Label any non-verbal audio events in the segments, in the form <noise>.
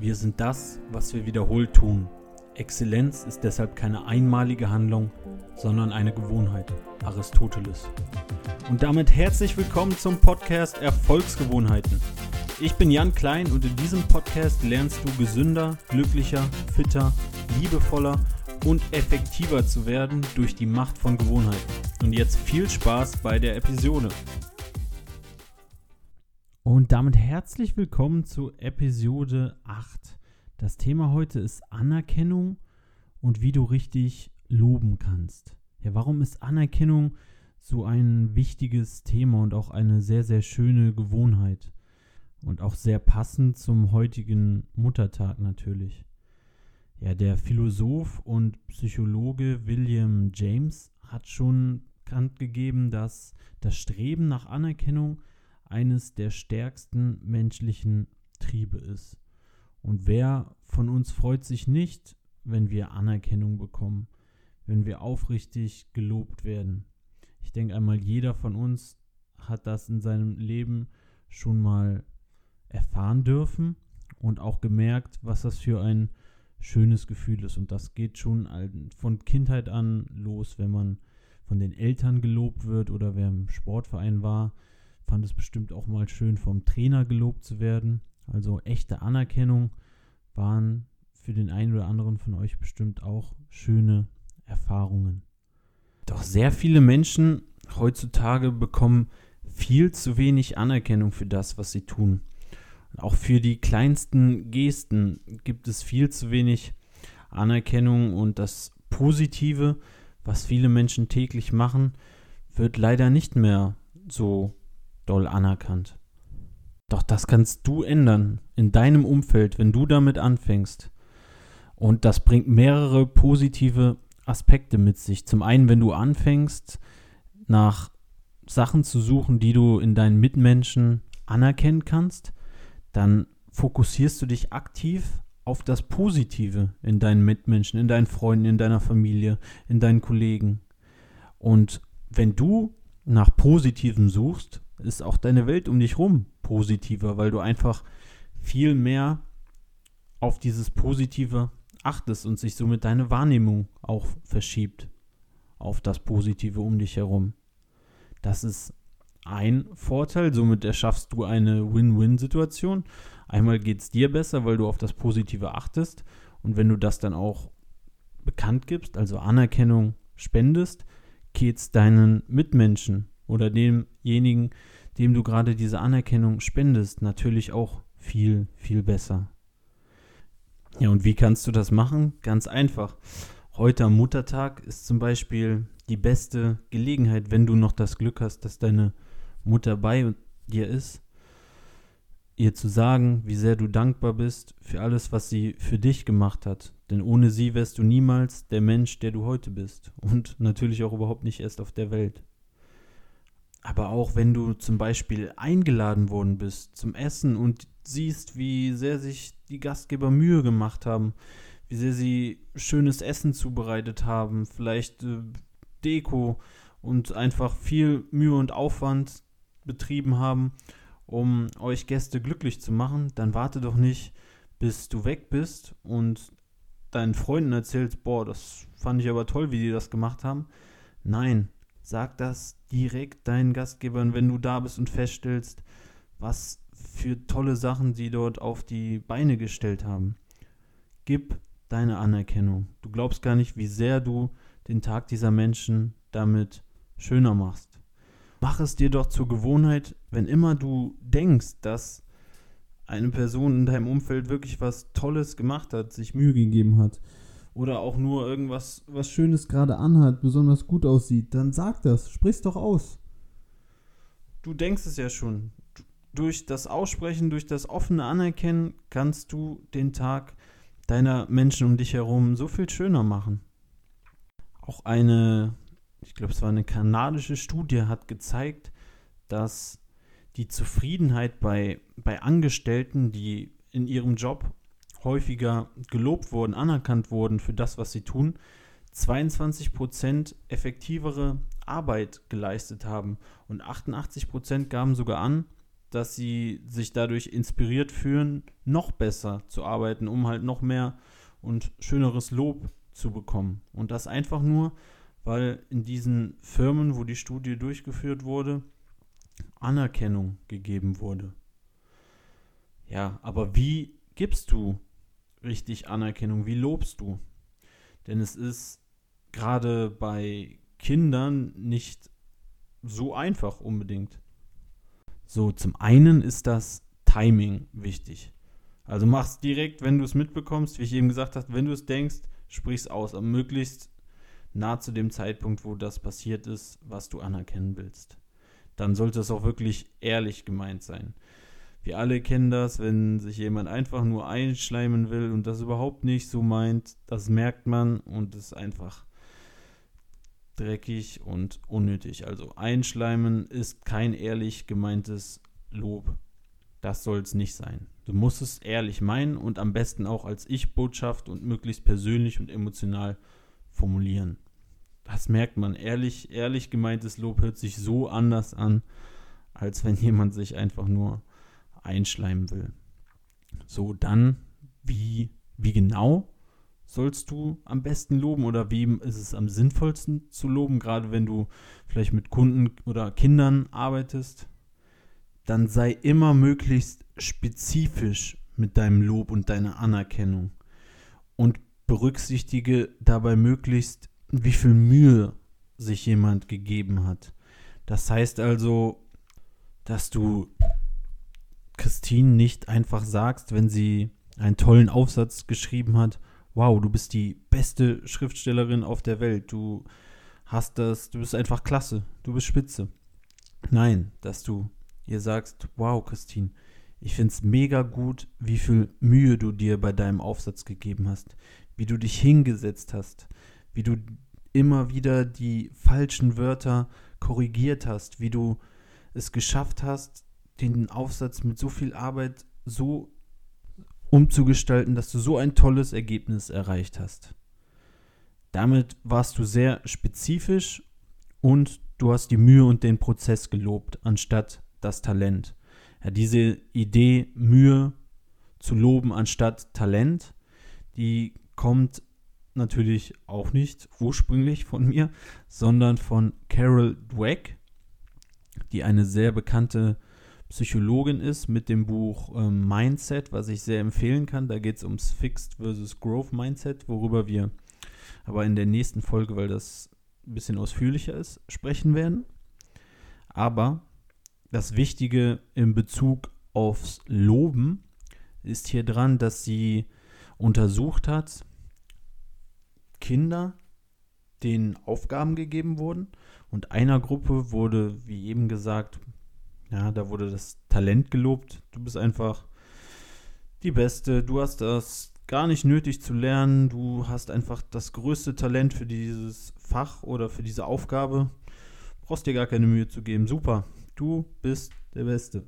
Wir sind das, was wir wiederholt tun. Exzellenz ist deshalb keine einmalige Handlung, sondern eine Gewohnheit. Aristoteles. Und damit herzlich willkommen zum Podcast Erfolgsgewohnheiten. Ich bin Jan Klein und in diesem Podcast lernst du gesünder, glücklicher, fitter, liebevoller und effektiver zu werden durch die Macht von Gewohnheiten. Und jetzt viel Spaß bei der Episode. Und damit herzlich willkommen zu Episode 8. Das Thema heute ist Anerkennung und wie du richtig loben kannst. Ja, warum ist Anerkennung so ein wichtiges Thema und auch eine sehr, sehr schöne Gewohnheit? Und auch sehr passend zum heutigen Muttertag natürlich. Ja, der Philosoph und Psychologe William James hat schon bekannt gegeben, dass das Streben nach Anerkennung eines der stärksten menschlichen Triebe ist. Und wer von uns freut sich nicht, wenn wir Anerkennung bekommen, wenn wir aufrichtig gelobt werden? Ich denke einmal, jeder von uns hat das in seinem Leben schon mal erfahren dürfen und auch gemerkt, was das für ein schönes Gefühl ist. Und das geht schon von Kindheit an los, wenn man von den Eltern gelobt wird oder wer im Sportverein war, fand es bestimmt auch mal schön, vom Trainer gelobt zu werden. Also echte Anerkennung waren für den einen oder anderen von euch bestimmt auch schöne Erfahrungen. Doch sehr viele Menschen heutzutage bekommen viel zu wenig Anerkennung für das, was sie tun. Und auch für die kleinsten Gesten gibt es viel zu wenig Anerkennung und das Positive, was viele Menschen täglich machen, wird leider nicht mehr so doll anerkannt. Doch das kannst du ändern in deinem Umfeld, wenn du damit anfängst. Und das bringt mehrere positive Aspekte mit sich. Zum einen, wenn du anfängst, nach Sachen zu suchen, die du in deinen Mitmenschen anerkennen kannst, dann fokussierst du dich aktiv auf das Positive in deinen Mitmenschen, in deinen Freunden, in deiner Familie, in deinen Kollegen. Und wenn du nach Positivem suchst, ist auch deine Welt um dich rum positiver, weil du einfach viel mehr auf dieses Positive achtest und sich somit deine Wahrnehmung auch verschiebt auf das Positive um dich herum. Das ist ein Vorteil, somit erschaffst du eine Win-Win-Situation. Einmal geht es dir besser, weil du auf das Positive achtest und wenn du das dann auch bekannt gibst, also Anerkennung spendest, geht es deinen Mitmenschen oder demjenigen, dem du gerade diese Anerkennung spendest, natürlich auch viel, viel besser. Ja, und wie kannst du das machen? Ganz einfach. Heute am Muttertag ist zum Beispiel die beste Gelegenheit, wenn du noch das Glück hast, dass deine Mutter bei dir ist, ihr zu sagen, wie sehr du dankbar bist für alles, was sie für dich gemacht hat. Denn ohne sie wärst du niemals der Mensch, der du heute bist. Und natürlich auch überhaupt nicht erst auf der Welt. Aber auch wenn du zum Beispiel eingeladen worden bist zum Essen und siehst, wie sehr sich die Gastgeber Mühe gemacht haben, wie sehr sie schönes Essen zubereitet haben, vielleicht äh, Deko und einfach viel Mühe und Aufwand betrieben haben, um euch Gäste glücklich zu machen, dann warte doch nicht, bis du weg bist und deinen Freunden erzählst, boah, das fand ich aber toll, wie die das gemacht haben. Nein, Sag das direkt deinen Gastgebern, wenn du da bist und feststellst, was für tolle Sachen sie dort auf die Beine gestellt haben. Gib deine Anerkennung. Du glaubst gar nicht, wie sehr du den Tag dieser Menschen damit schöner machst. Mach es dir doch zur Gewohnheit, wenn immer du denkst, dass eine Person in deinem Umfeld wirklich was Tolles gemacht hat, sich Mühe gegeben hat, oder auch nur irgendwas, was Schönes gerade anhat, besonders gut aussieht, dann sag das, sprich's doch aus. Du denkst es ja schon. Durch das Aussprechen, durch das offene Anerkennen kannst du den Tag deiner Menschen um dich herum so viel schöner machen. Auch eine, ich glaube, es war eine kanadische Studie, hat gezeigt, dass die Zufriedenheit bei, bei Angestellten, die in ihrem Job häufiger gelobt wurden, anerkannt wurden für das, was sie tun, 22% effektivere Arbeit geleistet haben und 88% gaben sogar an, dass sie sich dadurch inspiriert fühlen, noch besser zu arbeiten, um halt noch mehr und schöneres Lob zu bekommen. Und das einfach nur, weil in diesen Firmen, wo die Studie durchgeführt wurde, Anerkennung gegeben wurde. Ja, aber wie gibst du richtig Anerkennung? Wie lobst du? Denn es ist gerade bei Kindern nicht so einfach unbedingt. So, zum einen ist das Timing wichtig. Also mach's direkt, wenn du es mitbekommst, wie ich eben gesagt habe, wenn du es denkst, sprich's aus, aber möglichst nah zu dem Zeitpunkt, wo das passiert ist, was du anerkennen willst. Dann sollte es auch wirklich ehrlich gemeint sein. Wir alle kennen das, wenn sich jemand einfach nur einschleimen will und das überhaupt nicht so meint, das merkt man und ist einfach dreckig und unnötig. Also einschleimen ist kein ehrlich gemeintes Lob. Das soll es nicht sein. Du musst es ehrlich meinen und am besten auch als Ich-Botschaft und möglichst persönlich und emotional formulieren. Das merkt man. Ehrlich, ehrlich gemeintes Lob hört sich so anders an, als wenn jemand sich einfach nur einschleimen will. So, dann, wie, wie genau sollst du am besten loben oder wem ist es am sinnvollsten zu loben, gerade wenn du vielleicht mit Kunden oder Kindern arbeitest, dann sei immer möglichst spezifisch mit deinem Lob und deiner Anerkennung und berücksichtige dabei möglichst, wie viel Mühe sich jemand gegeben hat. Das heißt also, dass du Christine nicht einfach sagst, wenn sie einen tollen Aufsatz geschrieben hat, wow, du bist die beste Schriftstellerin auf der Welt, du hast das, du bist einfach klasse, du bist spitze. Nein, dass du ihr sagst, wow, Christine, ich finde es mega gut, wie viel Mühe du dir bei deinem Aufsatz gegeben hast, wie du dich hingesetzt hast, wie du immer wieder die falschen Wörter korrigiert hast, wie du es geschafft hast, den Aufsatz mit so viel Arbeit so umzugestalten, dass du so ein tolles Ergebnis erreicht hast. Damit warst du sehr spezifisch und du hast die Mühe und den Prozess gelobt, anstatt das Talent. Ja, diese Idee, Mühe zu loben anstatt Talent, die kommt natürlich auch nicht ursprünglich von mir, sondern von Carol Dweck, die eine sehr bekannte Psychologin ist mit dem Buch ähm, Mindset, was ich sehr empfehlen kann. Da geht es ums Fixed versus Growth Mindset, worüber wir aber in der nächsten Folge, weil das ein bisschen ausführlicher ist, sprechen werden. Aber das Wichtige in Bezug aufs Loben ist hier dran, dass sie untersucht hat, Kinder, denen Aufgaben gegeben wurden und einer Gruppe wurde, wie eben gesagt, ja, da wurde das Talent gelobt. Du bist einfach die Beste. Du hast das gar nicht nötig zu lernen. Du hast einfach das größte Talent für dieses Fach oder für diese Aufgabe. Brauchst dir gar keine Mühe zu geben. Super. Du bist der Beste.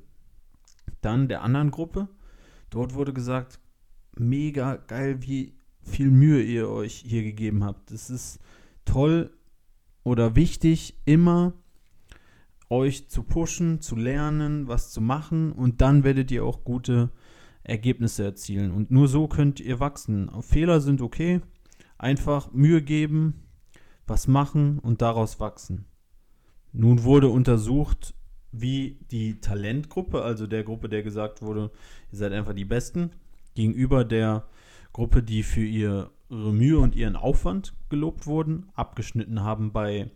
Dann der anderen Gruppe. Dort wurde gesagt, mega geil, wie viel Mühe ihr euch hier gegeben habt. Es ist toll oder wichtig, immer euch zu pushen, zu lernen, was zu machen und dann werdet ihr auch gute Ergebnisse erzielen. Und nur so könnt ihr wachsen. Fehler sind okay, einfach Mühe geben, was machen und daraus wachsen. Nun wurde untersucht, wie die Talentgruppe, also der Gruppe, der gesagt wurde, ihr seid einfach die Besten, gegenüber der Gruppe, die für ihre Mühe und ihren Aufwand gelobt wurden, abgeschnitten haben bei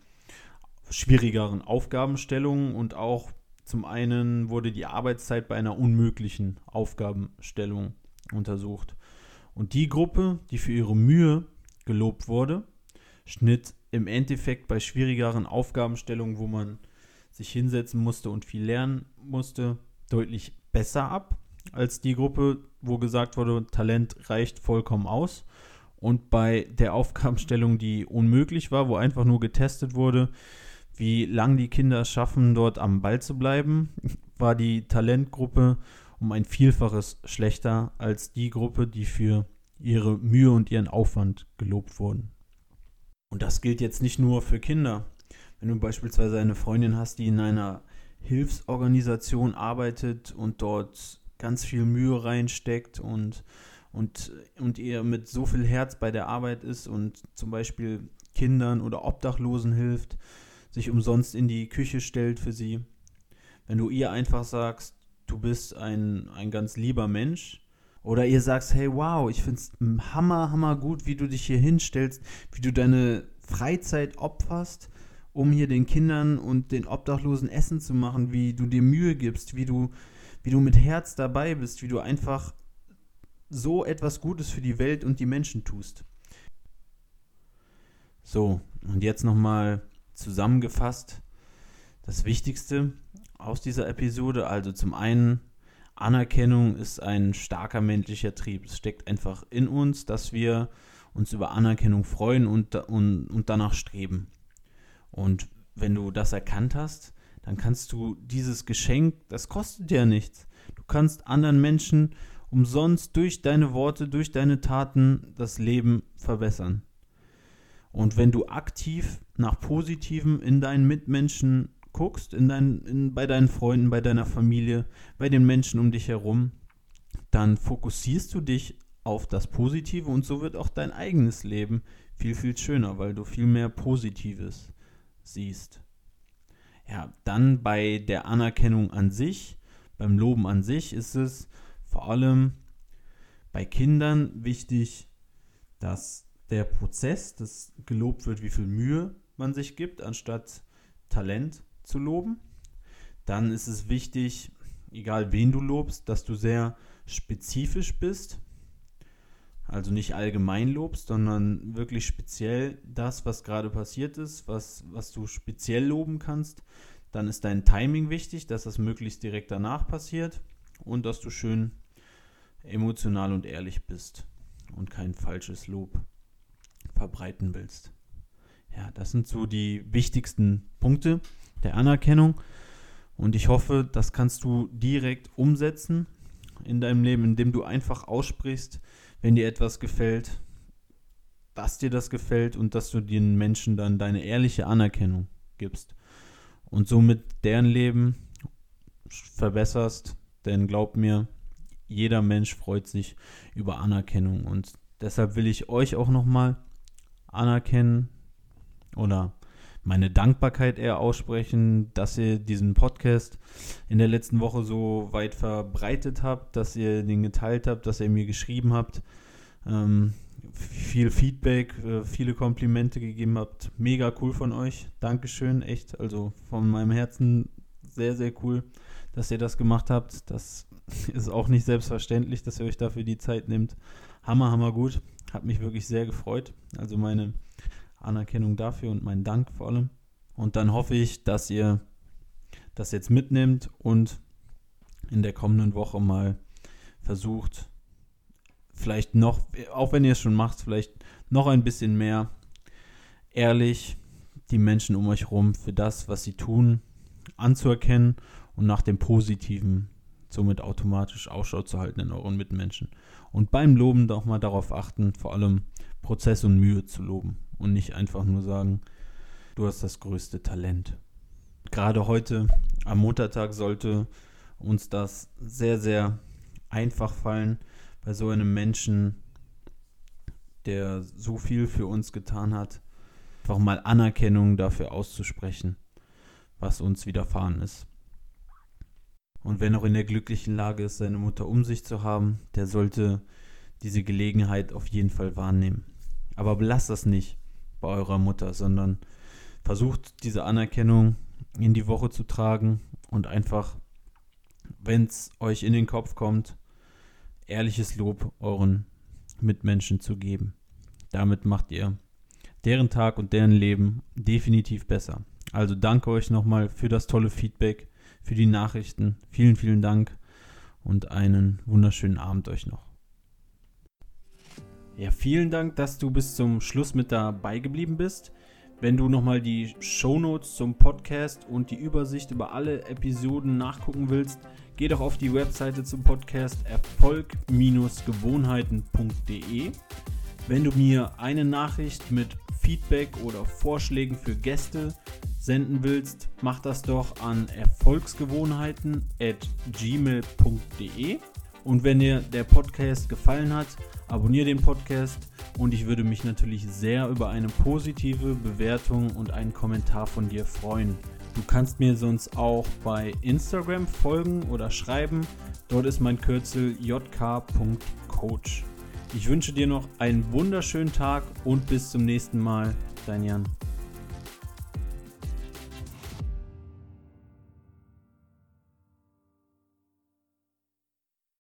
schwierigeren Aufgabenstellungen und auch zum einen wurde die Arbeitszeit bei einer unmöglichen Aufgabenstellung untersucht. Und die Gruppe, die für ihre Mühe gelobt wurde, schnitt im Endeffekt bei schwierigeren Aufgabenstellungen, wo man sich hinsetzen musste und viel lernen musste, deutlich besser ab als die Gruppe, wo gesagt wurde, Talent reicht vollkommen aus. Und bei der Aufgabenstellung, die unmöglich war, wo einfach nur getestet wurde, wie lange die Kinder es schaffen, dort am Ball zu bleiben, <laughs> war die Talentgruppe um ein Vielfaches schlechter als die Gruppe, die für ihre Mühe und ihren Aufwand gelobt wurden. Und das gilt jetzt nicht nur für Kinder. Wenn du beispielsweise eine Freundin hast, die in einer Hilfsorganisation arbeitet und dort ganz viel Mühe reinsteckt und, und, und ihr mit so viel Herz bei der Arbeit ist und zum Beispiel Kindern oder Obdachlosen hilft, sich umsonst in die Küche stellt für sie. Wenn du ihr einfach sagst, du bist ein, ein ganz lieber Mensch, oder ihr sagst, hey, wow, ich finde es hammer, hammer gut, wie du dich hier hinstellst, wie du deine Freizeit opferst, um hier den Kindern und den Obdachlosen Essen zu machen, wie du dir Mühe gibst, wie du, wie du mit Herz dabei bist, wie du einfach so etwas Gutes für die Welt und die Menschen tust. So, und jetzt nochmal zusammengefasst das Wichtigste aus dieser Episode. Also zum einen Anerkennung ist ein starker menschlicher Trieb. Es steckt einfach in uns, dass wir uns über Anerkennung freuen und, und, und danach streben. Und wenn du das erkannt hast, dann kannst du dieses Geschenk, das kostet dir nichts. Du kannst anderen Menschen umsonst durch deine Worte, durch deine Taten das Leben verbessern. Und wenn du aktiv nach Positivem in deinen Mitmenschen guckst, in dein, in, bei deinen Freunden, bei deiner Familie, bei den Menschen um dich herum, dann fokussierst du dich auf das Positive und so wird auch dein eigenes Leben viel, viel schöner, weil du viel mehr Positives siehst. Ja, dann bei der Anerkennung an sich, beim Loben an sich ist es vor allem bei Kindern wichtig, dass der Prozess, dass gelobt wird, wie viel Mühe man sich gibt, anstatt Talent zu loben. Dann ist es wichtig, egal wen du lobst, dass du sehr spezifisch bist. Also nicht allgemein lobst, sondern wirklich speziell das, was gerade passiert ist, was, was du speziell loben kannst. Dann ist dein Timing wichtig, dass das möglichst direkt danach passiert und dass du schön emotional und ehrlich bist und kein falsches Lob verbreiten willst. Das sind so die wichtigsten Punkte der Anerkennung. Und ich hoffe, das kannst du direkt umsetzen in deinem Leben, indem du einfach aussprichst, wenn dir etwas gefällt, dass dir das gefällt und dass du den Menschen dann deine ehrliche Anerkennung gibst. Und somit deren Leben verbesserst, denn glaub mir, jeder Mensch freut sich über Anerkennung. Und deshalb will ich euch auch nochmal anerkennen oder meine Dankbarkeit eher aussprechen, dass ihr diesen Podcast in der letzten Woche so weit verbreitet habt, dass ihr den geteilt habt, dass ihr mir geschrieben habt, ähm, viel Feedback, äh, viele Komplimente gegeben habt. Mega cool von euch. Dankeschön, echt. Also von meinem Herzen sehr, sehr cool, dass ihr das gemacht habt. Das <laughs> ist auch nicht selbstverständlich, dass ihr euch dafür die Zeit nimmt. Hammer, hammer gut. Hat mich wirklich sehr gefreut. Also meine Anerkennung dafür und meinen Dank vor allem. Und dann hoffe ich, dass ihr das jetzt mitnimmt und in der kommenden Woche mal versucht, vielleicht noch, auch wenn ihr es schon macht, vielleicht noch ein bisschen mehr ehrlich die Menschen um euch herum für das, was sie tun, anzuerkennen und nach dem Positiven somit automatisch Ausschau zu halten in euren Mitmenschen. Und beim Loben doch mal darauf achten, vor allem Prozess und Mühe zu loben und nicht einfach nur sagen, du hast das größte Talent. Gerade heute am Muttertag sollte uns das sehr, sehr einfach fallen, bei so einem Menschen, der so viel für uns getan hat, einfach mal Anerkennung dafür auszusprechen, was uns widerfahren ist. Und wenn auch in der glücklichen Lage ist, seine Mutter um sich zu haben, der sollte diese Gelegenheit auf jeden Fall wahrnehmen. Aber belasst das nicht bei eurer Mutter, sondern versucht diese Anerkennung in die Woche zu tragen und einfach, wenn es euch in den Kopf kommt, ehrliches Lob euren Mitmenschen zu geben. Damit macht ihr deren Tag und deren Leben definitiv besser. Also danke euch nochmal für das tolle Feedback, für die Nachrichten. Vielen, vielen Dank und einen wunderschönen Abend euch noch. Ja, vielen Dank, dass du bis zum Schluss mit dabei geblieben bist. Wenn du nochmal die Shownotes zum Podcast und die Übersicht über alle Episoden nachgucken willst, geh doch auf die Webseite zum Podcast erfolg-gewohnheiten.de. Wenn du mir eine Nachricht mit Feedback oder Vorschlägen für Gäste senden willst, mach das doch an erfolgsgewohnheiten at gmail.de. Und wenn dir der Podcast gefallen hat, abonniere den Podcast und ich würde mich natürlich sehr über eine positive Bewertung und einen Kommentar von dir freuen. Du kannst mir sonst auch bei Instagram folgen oder schreiben. Dort ist mein Kürzel jk.coach. Ich wünsche dir noch einen wunderschönen Tag und bis zum nächsten Mal. Dein Jan.